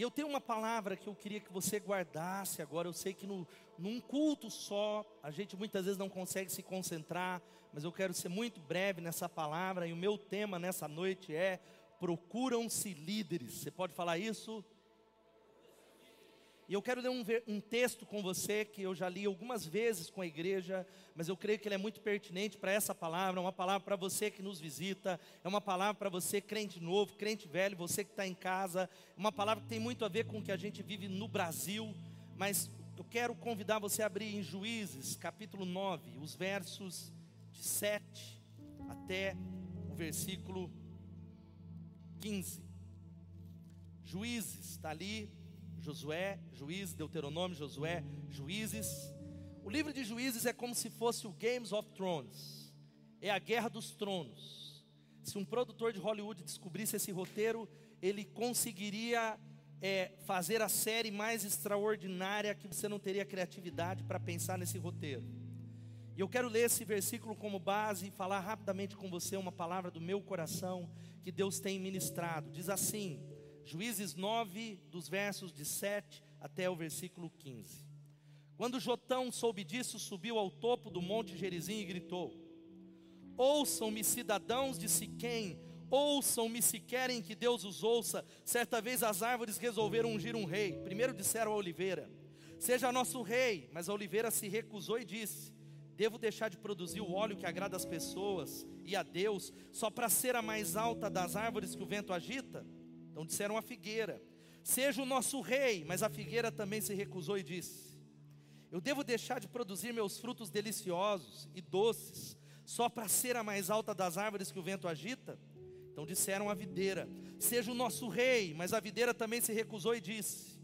E eu tenho uma palavra que eu queria que você guardasse agora. Eu sei que no, num culto só, a gente muitas vezes não consegue se concentrar, mas eu quero ser muito breve nessa palavra. E o meu tema nessa noite é: procuram-se líderes. Você pode falar isso? E eu quero ler um, um, texto com você que eu já li algumas vezes com a igreja, mas eu creio que ele é muito pertinente para essa palavra. É uma palavra para você que nos visita, é uma palavra para você, crente novo, crente velho, você que está em casa. É uma palavra que tem muito a ver com o que a gente vive no Brasil. Mas eu quero convidar você a abrir em Juízes, capítulo 9, os versos de 7 até o versículo 15. Juízes, está ali Josué, Juízes, Deuteronômio, Josué, Juízes. O livro de Juízes é como se fosse o Games of Thrones. É a guerra dos tronos. Se um produtor de Hollywood descobrisse esse roteiro, ele conseguiria é, fazer a série mais extraordinária que você não teria criatividade para pensar nesse roteiro. E eu quero ler esse versículo como base e falar rapidamente com você uma palavra do meu coração que Deus tem ministrado. Diz assim: Juízes 9, dos versos de 7 até o versículo 15. Quando Jotão soube disso, subiu ao topo do monte Gerizim e gritou: Ouçam-me, cidadãos de Siquém, ouçam-me se querem que Deus os ouça. Certa vez as árvores resolveram ungir um rei. Primeiro disseram a oliveira: Seja nosso rei. Mas a oliveira se recusou e disse: Devo deixar de produzir o óleo que agrada às pessoas e a Deus, só para ser a mais alta das árvores que o vento agita? Então disseram a figueira: Seja o nosso rei. Mas a figueira também se recusou e disse: Eu devo deixar de produzir meus frutos deliciosos e doces, só para ser a mais alta das árvores que o vento agita? Então disseram a videira: Seja o nosso rei. Mas a videira também se recusou e disse: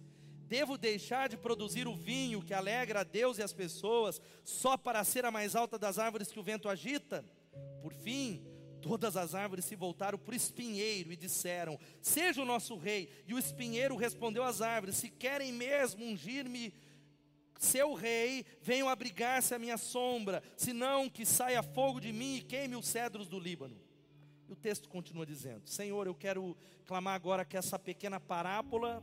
Devo deixar de produzir o vinho que alegra a Deus e as pessoas, só para ser a mais alta das árvores que o vento agita? Por fim, Todas as árvores se voltaram para o espinheiro e disseram: Seja o nosso rei. E o espinheiro respondeu às árvores: Se querem mesmo ungir-me, seu rei, venham abrigar-se à minha sombra, senão que saia fogo de mim e queime os cedros do Líbano. E o texto continua dizendo: Senhor, eu quero clamar agora que essa pequena parábola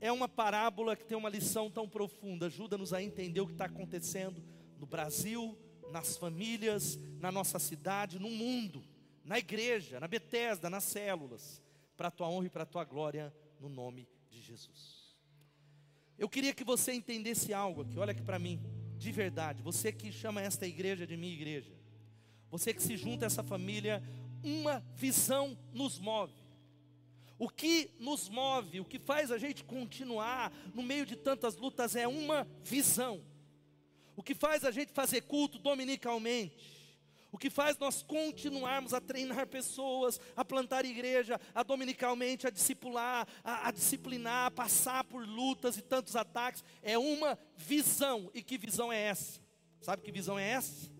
é uma parábola que tem uma lição tão profunda. Ajuda-nos a entender o que está acontecendo no Brasil, nas famílias, na nossa cidade, no mundo, na igreja, na Betesda, nas células, para a tua honra e para a tua glória, no nome de Jesus. Eu queria que você entendesse algo aqui, olha aqui para mim, de verdade, você que chama esta igreja de minha igreja, você que se junta a essa família, uma visão nos move. O que nos move, o que faz a gente continuar no meio de tantas lutas é uma visão. O que faz a gente fazer culto dominicalmente? O que faz nós continuarmos a treinar pessoas, a plantar igreja, a dominicalmente, a discipular, a, a, disciplinar, a passar por lutas e tantos ataques, é uma visão. E que visão é essa? Sabe que visão é essa?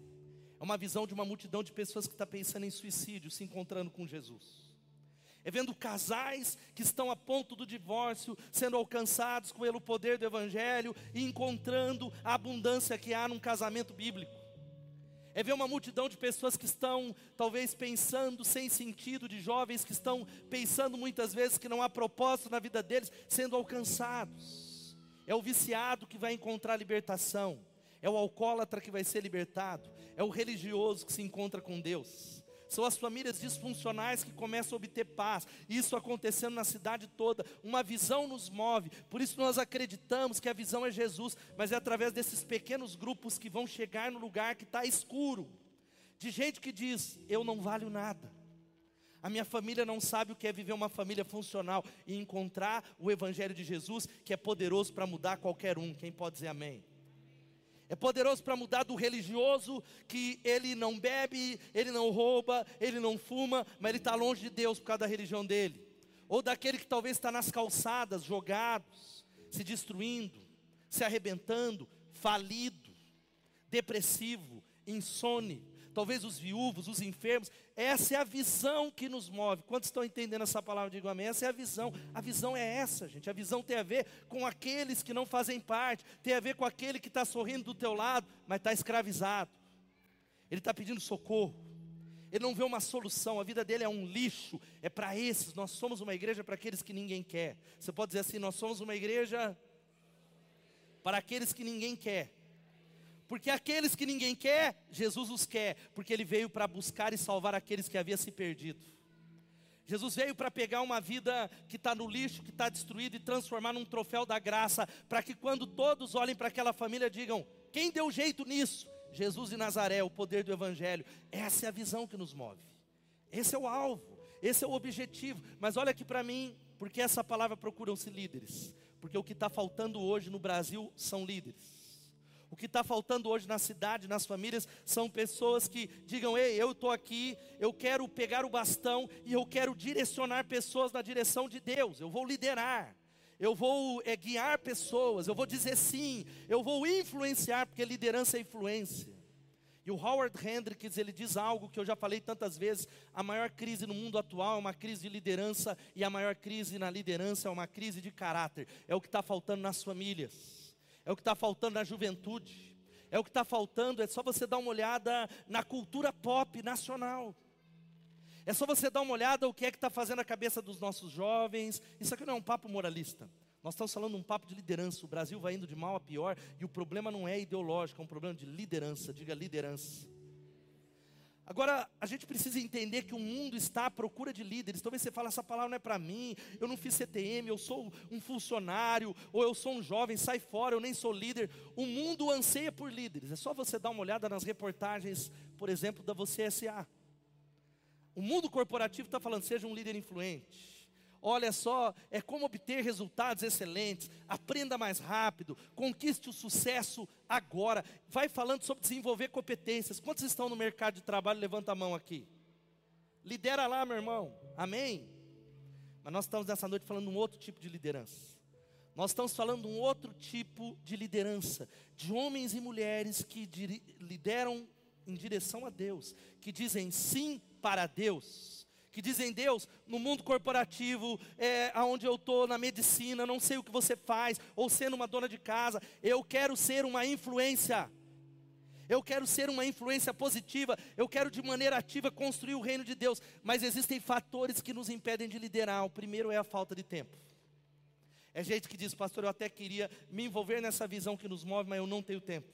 É uma visão de uma multidão de pessoas que está pensando em suicídio, se encontrando com Jesus é vendo casais que estão a ponto do divórcio sendo alcançados com o poder do Evangelho e encontrando a abundância que há num casamento bíblico. É ver uma multidão de pessoas que estão talvez pensando sem sentido, de jovens que estão pensando muitas vezes que não há propósito na vida deles, sendo alcançados. É o viciado que vai encontrar libertação, é o alcoólatra que vai ser libertado, é o religioso que se encontra com Deus são as famílias disfuncionais que começam a obter paz. Isso acontecendo na cidade toda. Uma visão nos move. Por isso nós acreditamos que a visão é Jesus, mas é através desses pequenos grupos que vão chegar no lugar que está escuro. De gente que diz: Eu não valho nada. A minha família não sabe o que é viver uma família funcional e encontrar o Evangelho de Jesus, que é poderoso para mudar qualquer um. Quem pode dizer amém? É poderoso para mudar do religioso que ele não bebe, ele não rouba, ele não fuma, mas ele está longe de Deus por causa da religião dele. Ou daquele que talvez está nas calçadas, jogados, se destruindo, se arrebentando, falido, depressivo, insone, talvez os viúvos, os enfermos. Essa é a visão que nos move. Quantos estão entendendo essa palavra? Digo amém. Essa é a visão. A visão é essa, gente. A visão tem a ver com aqueles que não fazem parte, tem a ver com aquele que está sorrindo do teu lado, mas está escravizado. Ele está pedindo socorro. Ele não vê uma solução, a vida dele é um lixo. É para esses, nós somos uma igreja para aqueles que ninguém quer. Você pode dizer assim: nós somos uma igreja para aqueles que ninguém quer. Porque aqueles que ninguém quer, Jesus os quer, porque ele veio para buscar e salvar aqueles que haviam se perdido. Jesus veio para pegar uma vida que está no lixo, que está destruída e transformar num troféu da graça, para que quando todos olhem para aquela família digam: quem deu jeito nisso? Jesus de Nazaré, o poder do Evangelho. Essa é a visão que nos move. Esse é o alvo, esse é o objetivo. Mas olha aqui para mim, porque essa palavra procuram-se líderes. Porque o que está faltando hoje no Brasil são líderes. O que está faltando hoje na cidade, nas famílias, são pessoas que digam: Ei, eu estou aqui, eu quero pegar o bastão e eu quero direcionar pessoas na direção de Deus, eu vou liderar, eu vou é, guiar pessoas, eu vou dizer sim, eu vou influenciar, porque liderança é influência. E o Howard Hendricks, ele diz algo que eu já falei tantas vezes: a maior crise no mundo atual é uma crise de liderança, e a maior crise na liderança é uma crise de caráter. É o que está faltando nas famílias é o que está faltando na juventude, é o que está faltando, é só você dar uma olhada na cultura pop nacional. É só você dar uma olhada o que é que está fazendo a cabeça dos nossos jovens. Isso aqui não é um papo moralista. Nós estamos falando um papo de liderança. O Brasil vai indo de mal a pior e o problema não é ideológico, é um problema de liderança. Diga liderança. Agora, a gente precisa entender que o mundo está à procura de líderes. Talvez você fale, essa palavra não é para mim, eu não fiz CTM, eu sou um funcionário, ou eu sou um jovem, sai fora, eu nem sou líder. O mundo anseia por líderes. É só você dar uma olhada nas reportagens, por exemplo, da Você SA. O mundo corporativo está falando, seja um líder influente. Olha só, é como obter resultados excelentes, aprenda mais rápido, conquiste o sucesso agora. Vai falando sobre desenvolver competências. Quantos estão no mercado de trabalho? Levanta a mão aqui. Lidera lá, meu irmão. Amém? Mas nós estamos nessa noite falando de um outro tipo de liderança. Nós estamos falando de um outro tipo de liderança, de homens e mulheres que lideram em direção a Deus, que dizem sim para Deus que dizem, Deus, no mundo corporativo, é, aonde eu estou, na medicina, não sei o que você faz, ou sendo uma dona de casa, eu quero ser uma influência. Eu quero ser uma influência positiva, eu quero de maneira ativa construir o reino de Deus, mas existem fatores que nos impedem de liderar. O primeiro é a falta de tempo. É gente que diz, pastor, eu até queria me envolver nessa visão que nos move, mas eu não tenho tempo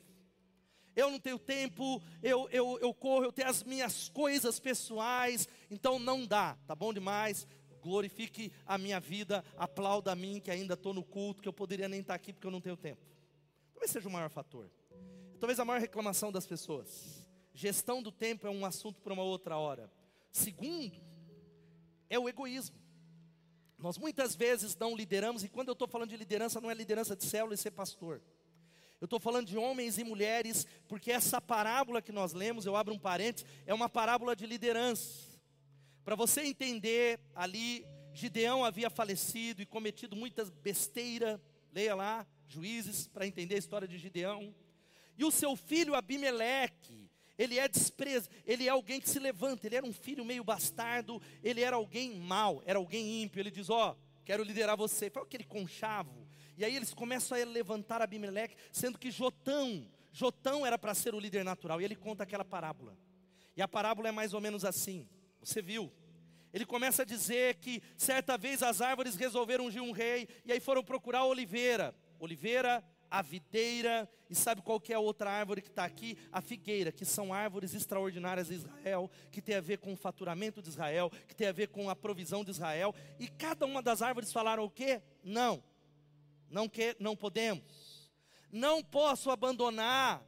eu não tenho tempo, eu, eu, eu corro, eu tenho as minhas coisas pessoais, então não dá, tá bom demais? Glorifique a minha vida, aplauda a mim que ainda estou no culto, que eu poderia nem estar aqui porque eu não tenho tempo. Talvez seja o maior fator. Talvez a maior reclamação das pessoas. Gestão do tempo é um assunto para uma outra hora. Segundo, é o egoísmo. Nós muitas vezes não lideramos, e quando eu estou falando de liderança, não é liderança de célula e ser pastor. Eu estou falando de homens e mulheres, porque essa parábola que nós lemos, eu abro um parênteses, é uma parábola de liderança. Para você entender, ali, Gideão havia falecido e cometido muitas besteiras, leia lá, juízes, para entender a história de Gideão. E o seu filho Abimeleque, ele é desprezo, ele é alguém que se levanta, ele era um filho meio bastardo, ele era alguém mau, era alguém ímpio. Ele diz: Ó, oh, quero liderar você. Foi aquele conchavo e aí eles começam a levantar Abimeleque, sendo que Jotão, Jotão era para ser o líder natural. E ele conta aquela parábola. E a parábola é mais ou menos assim. Você viu? Ele começa a dizer que certa vez as árvores resolveram ungir um rei e aí foram procurar a oliveira. Oliveira, a videira, e sabe qual que é a outra árvore que está aqui? A figueira, que são árvores extraordinárias de Israel, que tem a ver com o faturamento de Israel, que tem a ver com a provisão de Israel. E cada uma das árvores falaram o quê? Não, não, que, não podemos. Não posso abandonar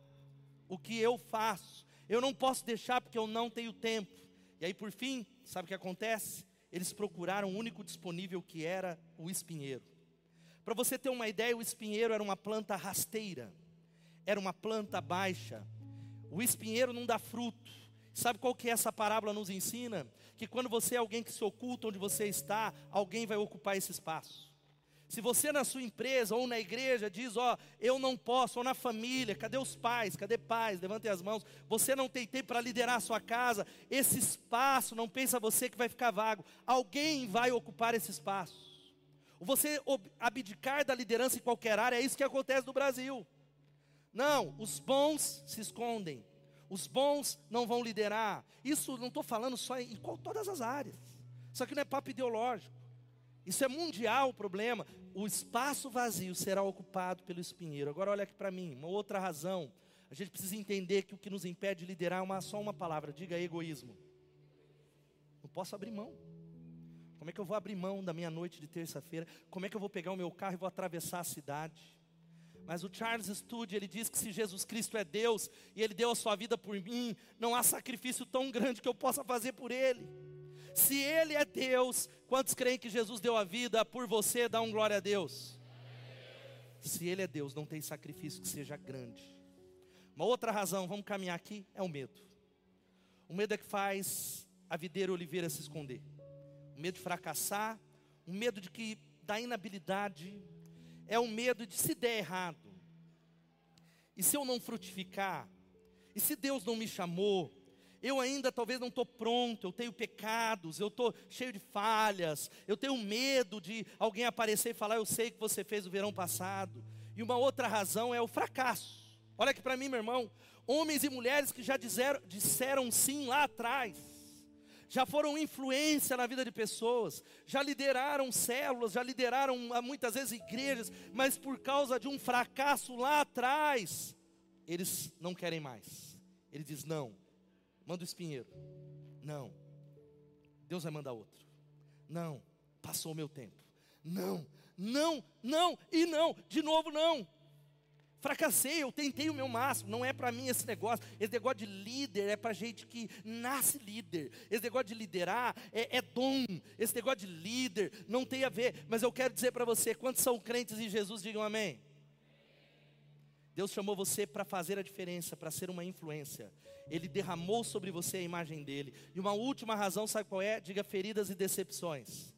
o que eu faço. Eu não posso deixar porque eu não tenho tempo. E aí, por fim, sabe o que acontece? Eles procuraram o único disponível que era o espinheiro. Para você ter uma ideia, o espinheiro era uma planta rasteira, era uma planta baixa. O espinheiro não dá fruto. Sabe qual que é essa parábola nos ensina? Que quando você é alguém que se oculta onde você está, alguém vai ocupar esse espaço. Se você na sua empresa ou na igreja diz, ó, eu não posso, ou na família, cadê os pais? Cadê pais? Levantem as mãos. Você não tem tempo para liderar a sua casa. Esse espaço, não pensa você que vai ficar vago. Alguém vai ocupar esse espaço. Você abdicar da liderança em qualquer área, é isso que acontece no Brasil. Não, os bons se escondem. Os bons não vão liderar. Isso não estou falando só em, em todas as áreas. Isso aqui não é papo ideológico. Isso é mundial o problema. O espaço vazio será ocupado pelo espinheiro. Agora olha aqui para mim, uma outra razão. A gente precisa entender que o que nos impede de liderar é uma, só uma palavra, diga egoísmo. Não posso abrir mão. Como é que eu vou abrir mão da minha noite de terça-feira? Como é que eu vou pegar o meu carro e vou atravessar a cidade? Mas o Charles Studd, ele diz que se Jesus Cristo é Deus e ele deu a sua vida por mim, não há sacrifício tão grande que eu possa fazer por ele. Se ele é Deus, quantos creem que Jesus deu a vida por você? Dá um glória a Deus. Se ele é Deus, não tem sacrifício que seja grande. Uma outra razão, vamos caminhar aqui, é o medo. O medo é que faz a videira oliveira se esconder. O medo de fracassar, o medo de que da inabilidade, é o medo de se der errado. E se eu não frutificar? E se Deus não me chamou? Eu ainda talvez não estou pronto, eu tenho pecados, eu estou cheio de falhas, eu tenho medo de alguém aparecer e falar, eu sei que você fez o verão passado. E uma outra razão é o fracasso. Olha aqui para mim, meu irmão. Homens e mulheres que já disseram, disseram sim lá atrás já foram influência na vida de pessoas, já lideraram células, já lideraram ah, muitas vezes igrejas, mas por causa de um fracasso lá atrás, eles não querem mais. Ele diz: não, manda o espinheiro. Não, Deus vai mandar outro. Não, passou o meu tempo. Não, não, não e não, de novo não. Fracassei, eu tentei o meu máximo. Não é para mim esse negócio. Esse negócio de líder é para gente que nasce líder. Esse negócio de liderar é, é dom. Esse negócio de líder não tem a ver. Mas eu quero dizer para você: quantos são crentes em Jesus, digam amém. Deus chamou você para fazer a diferença, para ser uma influência. Ele derramou sobre você a imagem dele. E uma última razão, sabe qual é? Diga feridas e decepções.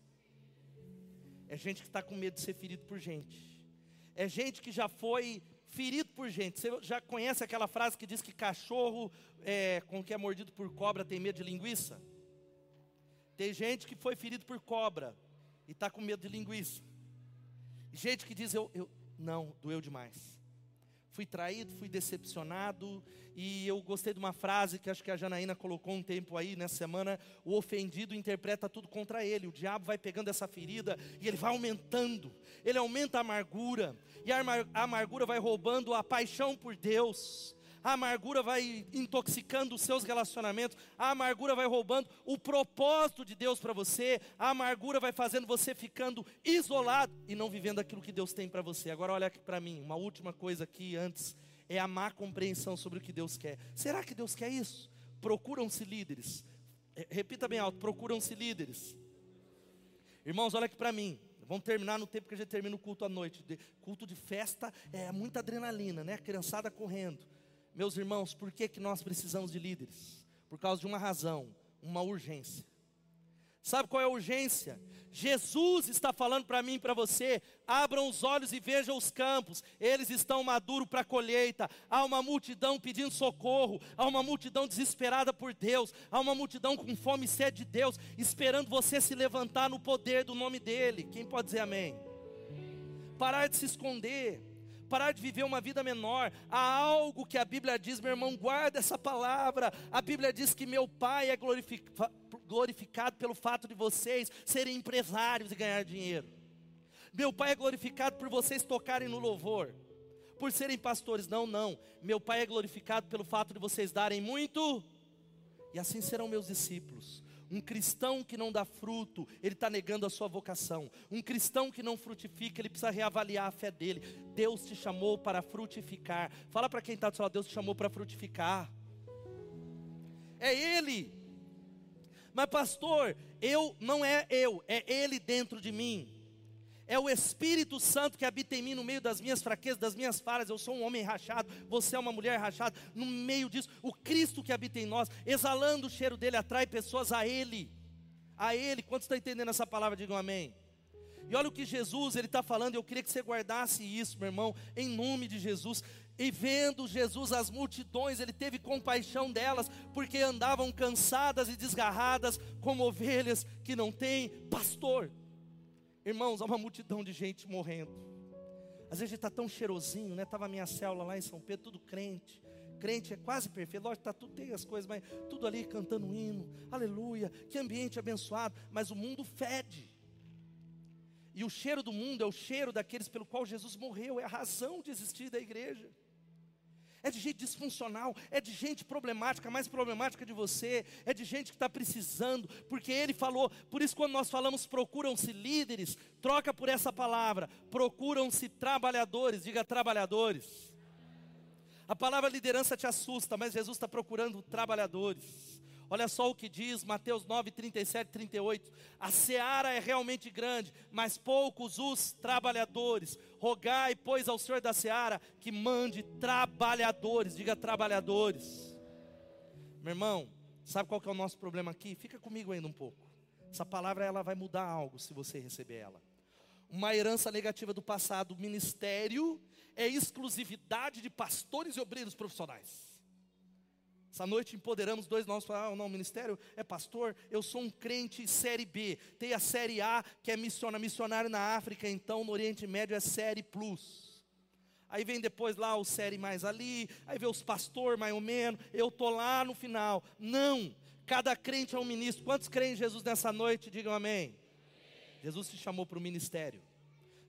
É gente que está com medo de ser ferido por gente. É gente que já foi ferido por gente. Você já conhece aquela frase que diz que cachorro é, com que é mordido por cobra tem medo de linguiça? Tem gente que foi ferido por cobra e está com medo de linguiça. Gente que diz, eu, eu não, doeu demais. Fui traído, fui decepcionado, e eu gostei de uma frase que acho que a Janaína colocou um tempo aí nessa semana: o ofendido interpreta tudo contra ele. O diabo vai pegando essa ferida e ele vai aumentando, ele aumenta a amargura, e a amargura vai roubando a paixão por Deus, a amargura vai intoxicando os seus relacionamentos, a amargura vai roubando o propósito de Deus para você, a amargura vai fazendo você ficando isolado e não vivendo aquilo que Deus tem para você. Agora olha aqui para mim, uma última coisa aqui antes é a má compreensão sobre o que Deus quer. Será que Deus quer isso? Procuram-se líderes. Repita bem alto, procuram-se líderes. Irmãos, olha aqui para mim. Vamos terminar no tempo que a gente termina o culto à noite. culto de festa é muita adrenalina, né? Criançada correndo. Meus irmãos, por que, que nós precisamos de líderes? Por causa de uma razão, uma urgência. Sabe qual é a urgência? Jesus está falando para mim e para você: abram os olhos e vejam os campos, eles estão maduros para a colheita. Há uma multidão pedindo socorro, há uma multidão desesperada por Deus, há uma multidão com fome e sede de Deus, esperando você se levantar no poder do nome dEle. Quem pode dizer amém? Parar de se esconder, parar de viver uma vida menor. Há algo que a Bíblia diz, meu irmão, guarda essa palavra. A Bíblia diz que meu Pai é glorificado pelo fato de vocês serem empresários e ganhar dinheiro. Meu Pai é glorificado por vocês tocarem no louvor, por serem pastores. Não, não. Meu Pai é glorificado pelo fato de vocês darem muito, e assim serão meus discípulos. Um cristão que não dá fruto, ele está negando a sua vocação. Um cristão que não frutifica, ele precisa reavaliar a fé dele. Deus te chamou para frutificar. Fala para quem está do seu lado, Deus te chamou para frutificar. É Ele. Mas pastor, eu não é eu, é Ele dentro de mim é o Espírito Santo que habita em mim no meio das minhas fraquezas, das minhas falhas. Eu sou um homem rachado, você é uma mulher rachada. No meio disso, o Cristo que habita em nós, exalando o cheiro dele, atrai pessoas a Ele. A Ele. Quantos estão entendendo essa palavra? Digam amém. E olha o que Jesus ele está falando. Eu queria que você guardasse isso, meu irmão, em nome de Jesus. E vendo Jesus as multidões, ele teve compaixão delas, porque andavam cansadas e desgarradas, como ovelhas que não têm pastor. Irmãos, há uma multidão de gente morrendo. Às vezes a gente está tão cheirosinho, né? Estava a minha célula lá em São Pedro, tudo crente, crente é quase perfeito, lógico, tá tudo tem as coisas, mas tudo ali cantando um hino, aleluia, que ambiente abençoado, mas o mundo fede. E o cheiro do mundo é o cheiro daqueles pelo qual Jesus morreu, é a razão de existir da igreja é de gente disfuncional, é de gente problemática, mais problemática de você, é de gente que está precisando, porque ele falou, por isso quando nós falamos procuram-se líderes, troca por essa palavra, procuram-se trabalhadores, diga trabalhadores. A palavra liderança te assusta, mas Jesus está procurando trabalhadores. Olha só o que diz Mateus 9, 37, 38. A seara é realmente grande, mas poucos os trabalhadores. Rogai, pois, ao Senhor da seara que mande trabalhadores, diga trabalhadores. Meu irmão, sabe qual que é o nosso problema aqui? Fica comigo ainda um pouco. Essa palavra ela vai mudar algo se você receber ela. Uma herança negativa do passado, ministério é exclusividade de pastores e obreiros profissionais. Essa noite empoderamos dois novos para ah, não, ministério é pastor, eu sou um crente série B. Tem a série A, que é missionário, missionário na África, então no Oriente Médio é série plus. Aí vem depois lá o série mais ali, aí vem os pastor mais ou menos, eu tô lá no final. Não, cada crente é um ministro. Quantos creem em Jesus nessa noite? Digam amém. Jesus te chamou para o ministério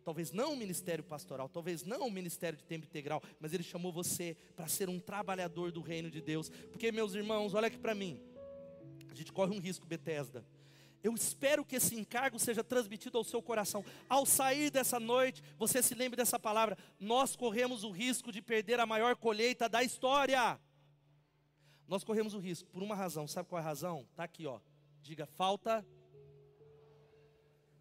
talvez não o ministério pastoral, talvez não o ministério de tempo integral, mas Ele chamou você para ser um trabalhador do reino de Deus. Porque, meus irmãos, olha aqui para mim, a gente corre um risco, Bethesda. Eu espero que esse encargo seja transmitido ao seu coração. Ao sair dessa noite, você se lembre dessa palavra. Nós corremos o risco de perder a maior colheita da história. Nós corremos o risco por uma razão. Sabe qual é a razão? Está aqui, ó. Diga falta,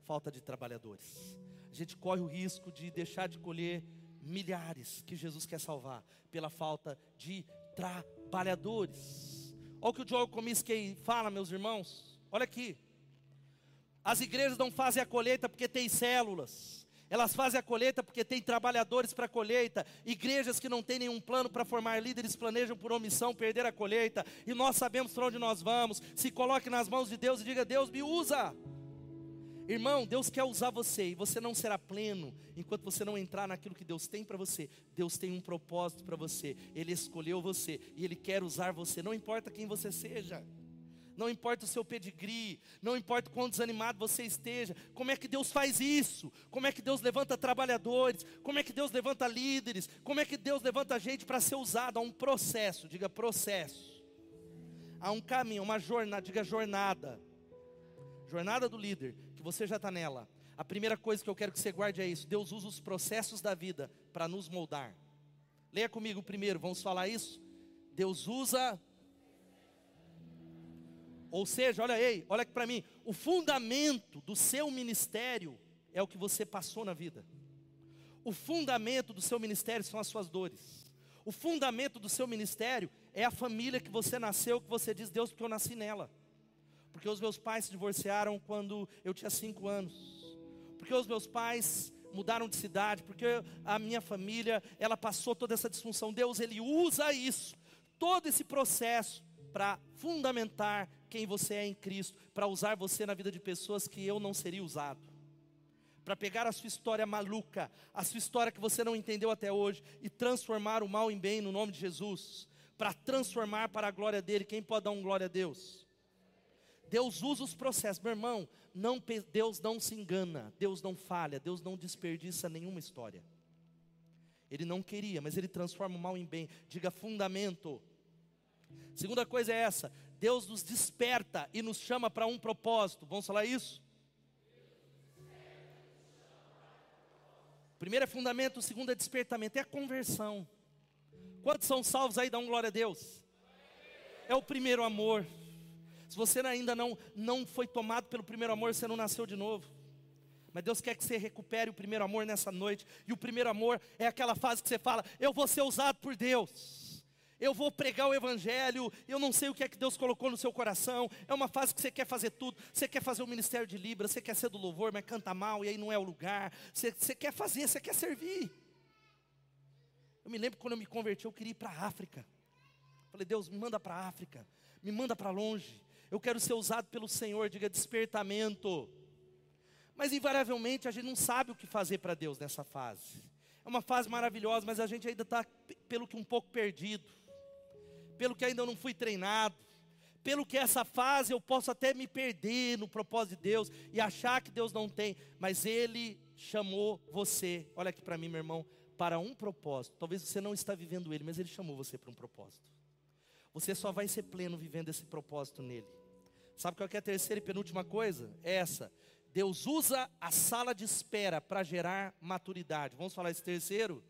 falta de trabalhadores a gente corre o risco de deixar de colher milhares que Jesus quer salvar pela falta de trabalhadores. Olha o que o Joel Comiskey fala, meus irmãos. Olha aqui. As igrejas não fazem a colheita porque tem células. Elas fazem a colheita porque tem trabalhadores para a colheita. Igrejas que não têm nenhum plano para formar líderes planejam por omissão perder a colheita. E nós sabemos para onde nós vamos. Se coloque nas mãos de Deus e diga: Deus me usa. Irmão, Deus quer usar você e você não será pleno enquanto você não entrar naquilo que Deus tem para você. Deus tem um propósito para você. Ele escolheu você e ele quer usar você. Não importa quem você seja. Não importa o seu pedigree, não importa quão desanimado você esteja, como é que Deus faz isso? Como é que Deus levanta trabalhadores? Como é que Deus levanta líderes? Como é que Deus levanta gente para ser usado? Há um processo, diga processo. Há um caminho, uma jornada, diga jornada. Jornada do líder que você já está nela, a primeira coisa que eu quero que você guarde é isso: Deus usa os processos da vida para nos moldar. Leia comigo primeiro, vamos falar isso? Deus usa. Ou seja, olha aí, olha aqui para mim, o fundamento do seu ministério é o que você passou na vida. O fundamento do seu ministério são as suas dores. O fundamento do seu ministério é a família que você nasceu, que você diz, Deus, porque eu nasci nela porque os meus pais se divorciaram quando eu tinha cinco anos, porque os meus pais mudaram de cidade, porque a minha família, ela passou toda essa disfunção. Deus, Ele usa isso, todo esse processo, para fundamentar quem você é em Cristo, para usar você na vida de pessoas que eu não seria usado. Para pegar a sua história maluca, a sua história que você não entendeu até hoje, e transformar o mal em bem no nome de Jesus, para transformar para a glória dele. Quem pode dar um glória a Deus? Deus usa os processos, meu irmão. Não, Deus não se engana, Deus não falha, Deus não desperdiça nenhuma história. Ele não queria, mas ele transforma o mal em bem. Diga fundamento. Segunda coisa é essa: Deus nos desperta e nos chama para um propósito. Vamos falar isso? Primeiro é fundamento, segundo é despertamento, é a conversão. Quantos são salvos aí? Dá um glória a Deus. É o primeiro amor. Se você ainda não, não foi tomado pelo primeiro amor, você não nasceu de novo. Mas Deus quer que você recupere o primeiro amor nessa noite. E o primeiro amor é aquela fase que você fala: Eu vou ser usado por Deus. Eu vou pregar o Evangelho. Eu não sei o que é que Deus colocou no seu coração. É uma fase que você quer fazer tudo. Você quer fazer o ministério de Libra. Você quer ser do louvor, mas canta mal e aí não é o lugar. Você, você quer fazer, você quer servir. Eu me lembro quando eu me converti, eu queria ir para a África. Falei: Deus, me manda para a África. Me manda para longe. Eu quero ser usado pelo Senhor, diga despertamento. Mas invariavelmente a gente não sabe o que fazer para Deus nessa fase. É uma fase maravilhosa, mas a gente ainda está, pelo que um pouco perdido. pelo que ainda não fui treinado, pelo que essa fase eu posso até me perder no propósito de Deus e achar que Deus não tem, mas Ele chamou você, olha aqui para mim, meu irmão, para um propósito. Talvez você não está vivendo ele, mas Ele chamou você para um propósito. Você só vai ser pleno vivendo esse propósito nele. Sabe qual é a terceira e penúltima coisa? É essa. Deus usa a sala de espera para gerar maturidade. Vamos falar esse terceiro?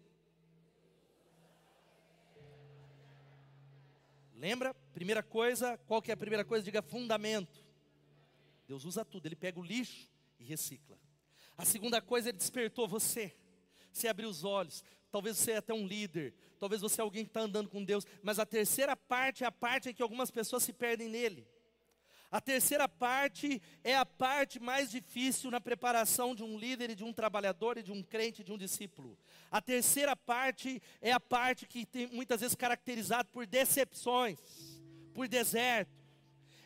Lembra? Primeira coisa, qual que é a primeira coisa? Diga fundamento. Deus usa tudo, ele pega o lixo e recicla. A segunda coisa, ele despertou você. Você abriu os olhos. Talvez você é até um líder. Talvez você é alguém que está andando com Deus. Mas a terceira parte é a parte em que algumas pessoas se perdem nele. A terceira parte é a parte mais difícil na preparação de um líder, e de um trabalhador, e de um crente, de um discípulo. A terceira parte é a parte que tem muitas vezes caracterizada por decepções, por deserto.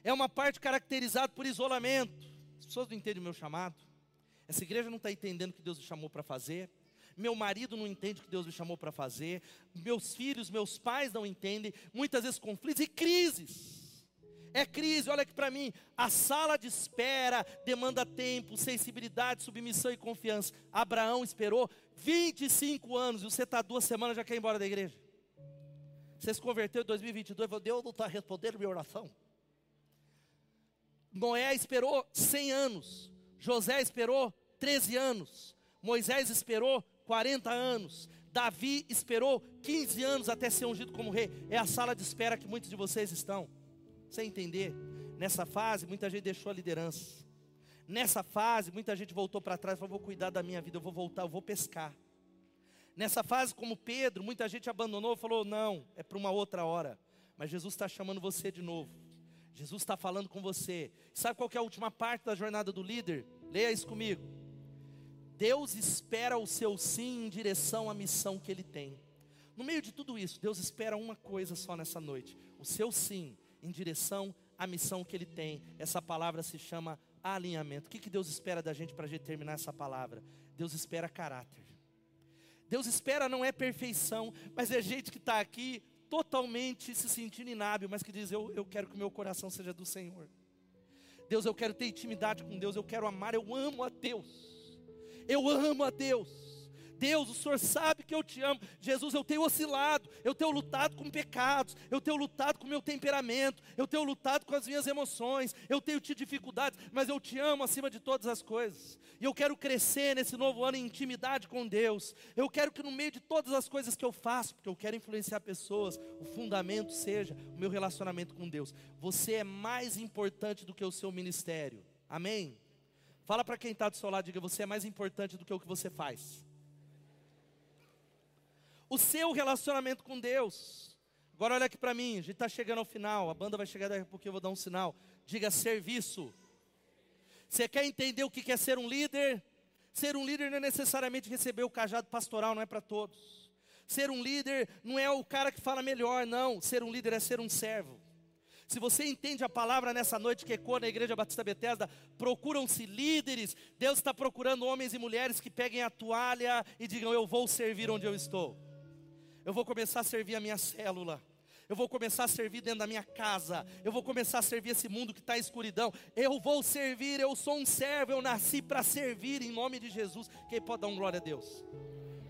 É uma parte caracterizada por isolamento. As pessoas não entendem o meu chamado. Essa igreja não está entendendo o que Deus chamou para fazer. Meu marido não entende o que Deus me chamou para fazer. Meus filhos, meus pais não entendem. Muitas vezes conflitos e crises é crise, olha aqui para mim. A sala de espera demanda tempo, sensibilidade, submissão e confiança. Abraão esperou 25 anos e você está duas semanas já quer ir embora da igreja. Você se converteu em 2022 e falou: Deus não está respondendo minha oração. Noé esperou 100 anos. José esperou 13 anos. Moisés esperou 40 anos. Davi esperou 15 anos até ser ungido como rei. É a sala de espera que muitos de vocês estão. Você entender? Nessa fase, muita gente deixou a liderança. Nessa fase, muita gente voltou para trás falou: vou cuidar da minha vida, eu vou voltar, eu vou pescar. Nessa fase, como Pedro, muita gente abandonou falou: não, é para uma outra hora. Mas Jesus está chamando você de novo. Jesus está falando com você. Sabe qual é a última parte da jornada do líder? Leia isso comigo. Deus espera o seu sim em direção à missão que ele tem. No meio de tudo isso, Deus espera uma coisa só nessa noite: o seu sim em direção à missão que Ele tem. Essa palavra se chama alinhamento. O que, que Deus espera da gente para a gente terminar essa palavra? Deus espera caráter. Deus espera não é perfeição, mas é gente que está aqui totalmente se sentindo inábil, mas que diz: eu, eu quero que o meu coração seja do Senhor. Deus, eu quero ter intimidade com Deus, eu quero amar, eu amo a Deus. Eu amo a Deus. Deus, o Senhor sabe que eu te amo. Jesus, eu tenho oscilado, eu tenho lutado com pecados, eu tenho lutado com meu temperamento, eu tenho lutado com as minhas emoções, eu tenho tido dificuldades, mas eu te amo acima de todas as coisas. E eu quero crescer nesse novo ano em intimidade com Deus. Eu quero que no meio de todas as coisas que eu faço, porque eu quero influenciar pessoas, o fundamento seja o meu relacionamento com Deus. Você é mais importante do que o seu ministério. Amém? Fala para quem está do seu lado, diga: você é mais importante do que o que você faz o seu relacionamento com Deus. Agora olha aqui para mim, a gente está chegando ao final, a banda vai chegar daqui a pouco, eu vou dar um sinal. Diga serviço. Você quer entender o que é ser um líder? Ser um líder não é necessariamente receber o cajado pastoral, não é para todos. Ser um líder não é o cara que fala melhor, não. Ser um líder é ser um servo. Se você entende a palavra nessa noite que ecoa na Igreja Batista Betesda, procuram-se líderes. Deus está procurando homens e mulheres que peguem a toalha e digam: Eu vou servir onde eu estou. Eu vou começar a servir a minha célula. Eu vou começar a servir dentro da minha casa. Eu vou começar a servir esse mundo que está em escuridão. Eu vou servir. Eu sou um servo. Eu nasci para servir em nome de Jesus. Quem pode dar um glória a Deus?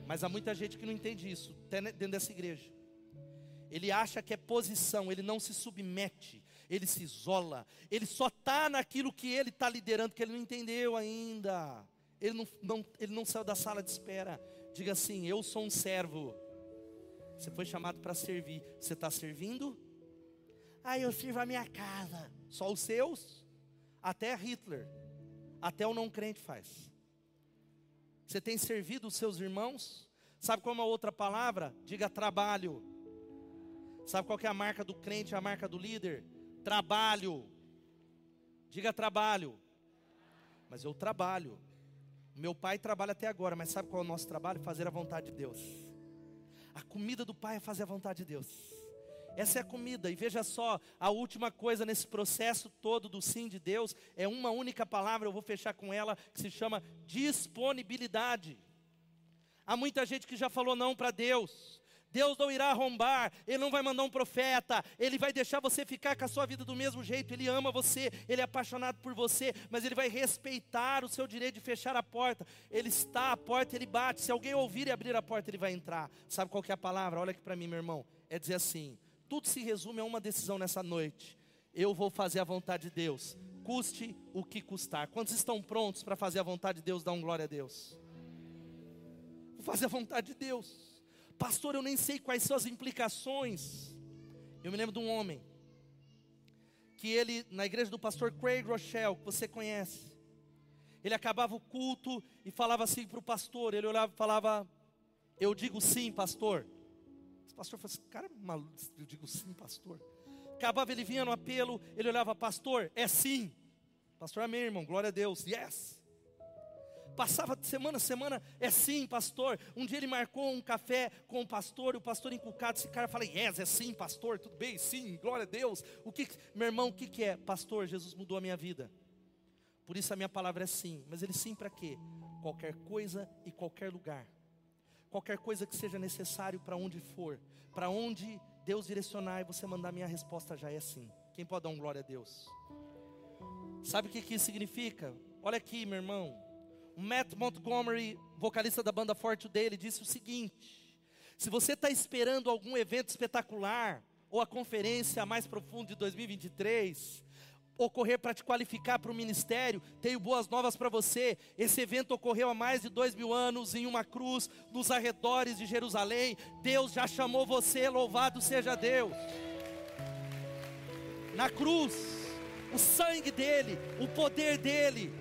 Mas há muita gente que não entende isso, dentro dessa igreja. Ele acha que é posição, ele não se submete, ele se isola, ele só está naquilo que ele está liderando, que ele não entendeu ainda. Ele não, não, ele não saiu da sala de espera. Diga assim: Eu sou um servo. Você foi chamado para servir. Você está servindo? Ah, eu sirvo a minha casa. Só os seus? Até Hitler. Até o não crente faz. Você tem servido os seus irmãos? Sabe qual é uma outra palavra? Diga trabalho. Sabe qual é a marca do crente, a marca do líder? Trabalho. Diga trabalho. Mas eu trabalho. Meu pai trabalha até agora, mas sabe qual é o nosso trabalho? Fazer a vontade de Deus. A comida do Pai é fazer a vontade de Deus. Essa é a comida. E veja só, a última coisa nesse processo todo do sim de Deus é uma única palavra, eu vou fechar com ela, que se chama disponibilidade. Há muita gente que já falou não para Deus. Deus não irá arrombar, Ele não vai mandar um profeta, Ele vai deixar você ficar com a sua vida do mesmo jeito. Ele ama você, Ele é apaixonado por você, mas Ele vai respeitar o seu direito de fechar a porta. Ele está à porta, Ele bate. Se alguém ouvir e abrir a porta, Ele vai entrar. Sabe qual é a palavra? Olha aqui para mim, meu irmão. É dizer assim: tudo se resume a uma decisão nessa noite. Eu vou fazer a vontade de Deus, custe o que custar. Quantos estão prontos para fazer a vontade de Deus? Dá um glória a Deus. Vou fazer a vontade de Deus. Pastor, eu nem sei quais são as implicações. Eu me lembro de um homem que ele, na igreja do pastor Craig Rochelle, que você conhece, ele acabava o culto e falava assim para o pastor. Ele olhava e falava: Eu digo sim, pastor. O pastor falou assim: Cara, maluco, eu digo sim, pastor. Acabava, ele vinha no apelo, ele olhava, pastor, é sim. Pastor, amém, irmão, glória a Deus, yes. Passava de semana a semana, é sim, pastor. Um dia ele marcou um café com o pastor, e o pastor encucado, esse cara fala, yes, é sim, pastor, tudo bem, sim, glória a Deus. O que, meu irmão, o que, que é? Pastor, Jesus mudou a minha vida. Por isso a minha palavra é sim. Mas ele sim para quê? Qualquer coisa e qualquer lugar. Qualquer coisa que seja necessário para onde for. Para onde Deus direcionar e você mandar minha resposta já é sim. Quem pode dar um glória a Deus? Sabe o que, que isso significa? Olha aqui, meu irmão. Matt Montgomery, vocalista da banda Forte dele, disse o seguinte: se você está esperando algum evento espetacular, ou a conferência mais profunda de 2023, ocorrer para te qualificar para o ministério, tenho boas novas para você. Esse evento ocorreu há mais de dois mil anos em uma cruz, nos arredores de Jerusalém. Deus já chamou você, louvado seja Deus. Na cruz, o sangue dele, o poder dele,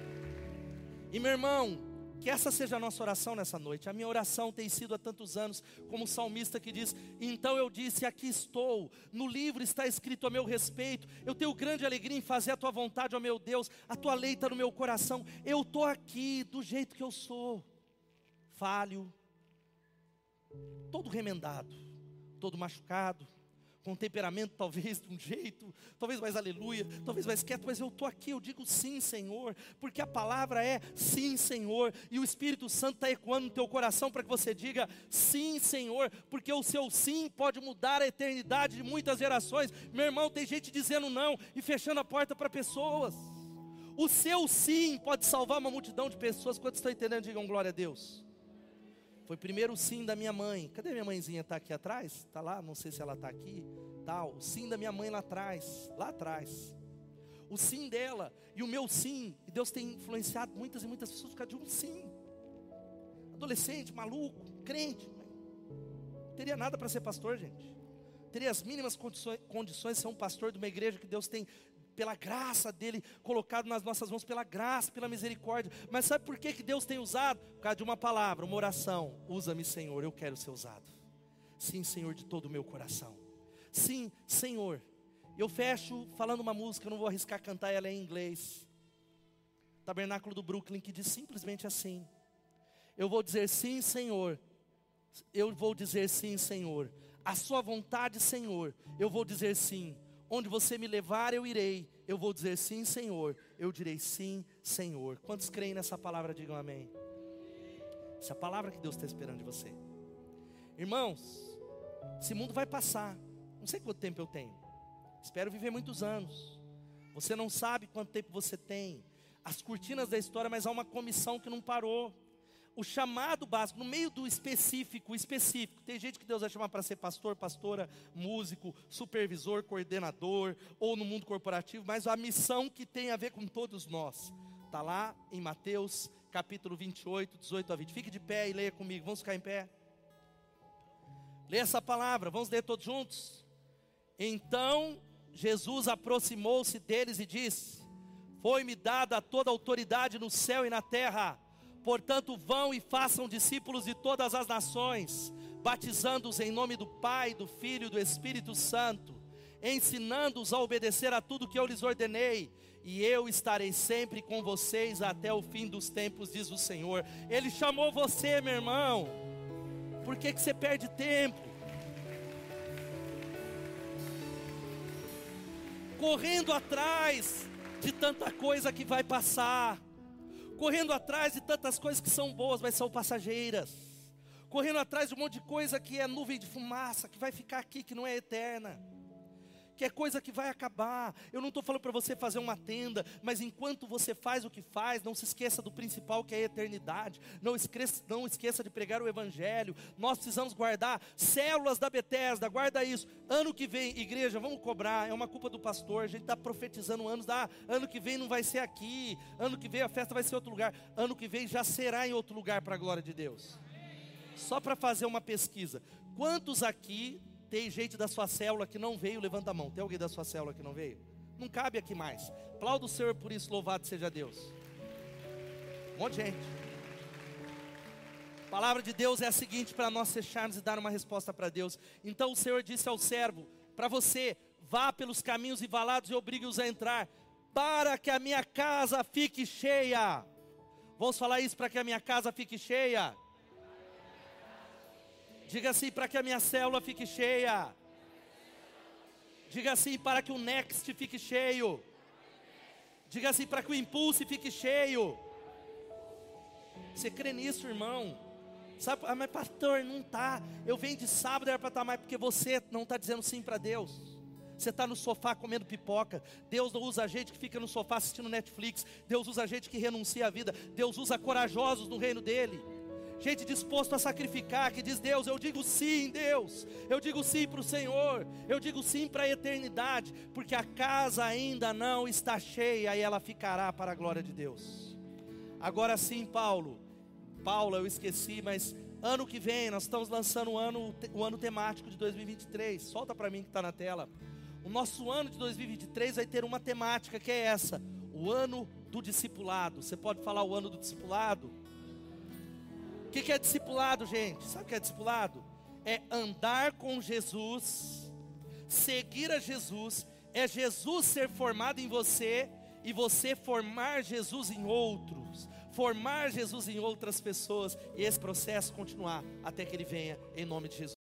e meu irmão, que essa seja a nossa oração nessa noite. A minha oração tem sido há tantos anos, como o salmista que diz: Então eu disse, aqui estou, no livro está escrito a meu respeito. Eu tenho grande alegria em fazer a tua vontade, ó meu Deus, a tua lei está no meu coração. Eu estou aqui do jeito que eu sou, falho, todo remendado, todo machucado com temperamento talvez de um jeito, talvez mais aleluia, talvez mais quieto, mas eu estou aqui, eu digo sim, Senhor, porque a palavra é sim, Senhor, e o Espírito Santo está ecoando no teu coração para que você diga sim, Senhor, porque o seu sim pode mudar a eternidade de muitas gerações. Meu irmão, tem gente dizendo não e fechando a porta para pessoas. O seu sim pode salvar uma multidão de pessoas. Quantos estão entendendo? Digam glória a Deus. Foi primeiro o sim da minha mãe. Cadê minha mãezinha? Está aqui atrás? Está lá? Não sei se ela está aqui. Tal. O sim da minha mãe lá atrás. Lá atrás. O sim dela e o meu sim. E Deus tem influenciado muitas e muitas pessoas por causa de um sim. Adolescente, maluco, crente. Não teria nada para ser pastor, gente. Teria as mínimas condições, condições de ser um pastor de uma igreja que Deus tem pela graça dele colocado nas nossas mãos, pela graça, pela misericórdia. Mas sabe por que, que Deus tem usado? Por causa de uma palavra, uma oração. Usa-me, Senhor, eu quero ser usado. Sim, Senhor, de todo o meu coração. Sim, Senhor. Eu fecho falando uma música, eu não vou arriscar cantar ela em inglês. Tabernáculo do Brooklyn, que diz simplesmente assim: Eu vou dizer sim, Senhor. Eu vou dizer sim, Senhor. A sua vontade, Senhor. Eu vou dizer sim Onde você me levar, eu irei. Eu vou dizer sim, Senhor. Eu direi sim, Senhor. Quantos creem nessa palavra, digam amém. Essa é a palavra que Deus está esperando de você. Irmãos, esse mundo vai passar. Não sei quanto tempo eu tenho. Espero viver muitos anos. Você não sabe quanto tempo você tem. As cortinas da história, mas há uma comissão que não parou o chamado básico, no meio do específico, específico. Tem gente que Deus vai chamar para ser pastor, pastora, músico, supervisor, coordenador, ou no mundo corporativo, mas a missão que tem a ver com todos nós. Está lá em Mateus capítulo 28, 18 a 20. Fique de pé e leia comigo. Vamos ficar em pé. Leia essa palavra, vamos ler todos juntos. Então Jesus aproximou-se deles e disse: Foi-me dada toda a autoridade no céu e na terra. Portanto, vão e façam discípulos de todas as nações, batizando-os em nome do Pai, do Filho e do Espírito Santo, ensinando-os a obedecer a tudo que eu lhes ordenei, e eu estarei sempre com vocês até o fim dos tempos, diz o Senhor. Ele chamou você, meu irmão. Por que, que você perde tempo? Correndo atrás de tanta coisa que vai passar correndo atrás de tantas coisas que são boas, mas são passageiras, correndo atrás de um monte de coisa que é nuvem de fumaça, que vai ficar aqui, que não é eterna que é coisa que vai acabar. Eu não estou falando para você fazer uma tenda, mas enquanto você faz o que faz, não se esqueça do principal que é a eternidade. Não esqueça, não esqueça de pregar o Evangelho. Nós precisamos guardar células da Bethesda, guarda isso. Ano que vem, igreja, vamos cobrar. É uma culpa do pastor. A gente está profetizando anos. Ah, ano que vem não vai ser aqui. Ano que vem a festa vai ser em outro lugar. Ano que vem já será em outro lugar para a glória de Deus. Só para fazer uma pesquisa. Quantos aqui tem gente da sua célula que não veio, levanta a mão. Tem alguém da sua célula que não veio? Não cabe aqui mais. Aplauda o Senhor por isso, louvado seja Deus. Um monte de gente. A palavra de Deus é a seguinte para nós fecharmos e dar uma resposta para Deus. Então o Senhor disse ao servo: Para você, vá pelos caminhos e valados e obrigue-os a entrar, para que a minha casa fique cheia. Vamos falar isso para que a minha casa fique cheia. Diga assim para que a minha célula fique cheia. Diga assim para que o Next fique cheio. Diga assim para que o Impulse fique cheio. Você crê nisso, irmão? Sabe, ah, mas pastor, não tá. Eu venho de sábado, era para estar tá mais, porque você não está dizendo sim para Deus. Você está no sofá comendo pipoca. Deus não usa gente que fica no sofá assistindo Netflix. Deus usa gente que renuncia à vida. Deus usa corajosos no reino dele gente disposto a sacrificar, que diz: Deus, eu digo sim, Deus, eu digo sim para o Senhor, eu digo sim para a eternidade, porque a casa ainda não está cheia e ela ficará para a glória de Deus. Agora sim, Paulo, Paulo, eu esqueci, mas ano que vem nós estamos lançando o ano, o ano temático de 2023. Solta para mim que está na tela. O nosso ano de 2023 vai ter uma temática que é essa: o ano do discipulado. Você pode falar o ano do discipulado? O que, que é discipulado, gente? Sabe o que é discipulado? É andar com Jesus, seguir a Jesus, é Jesus ser formado em você e você formar Jesus em outros, formar Jesus em outras pessoas e esse processo continuar até que ele venha em nome de Jesus.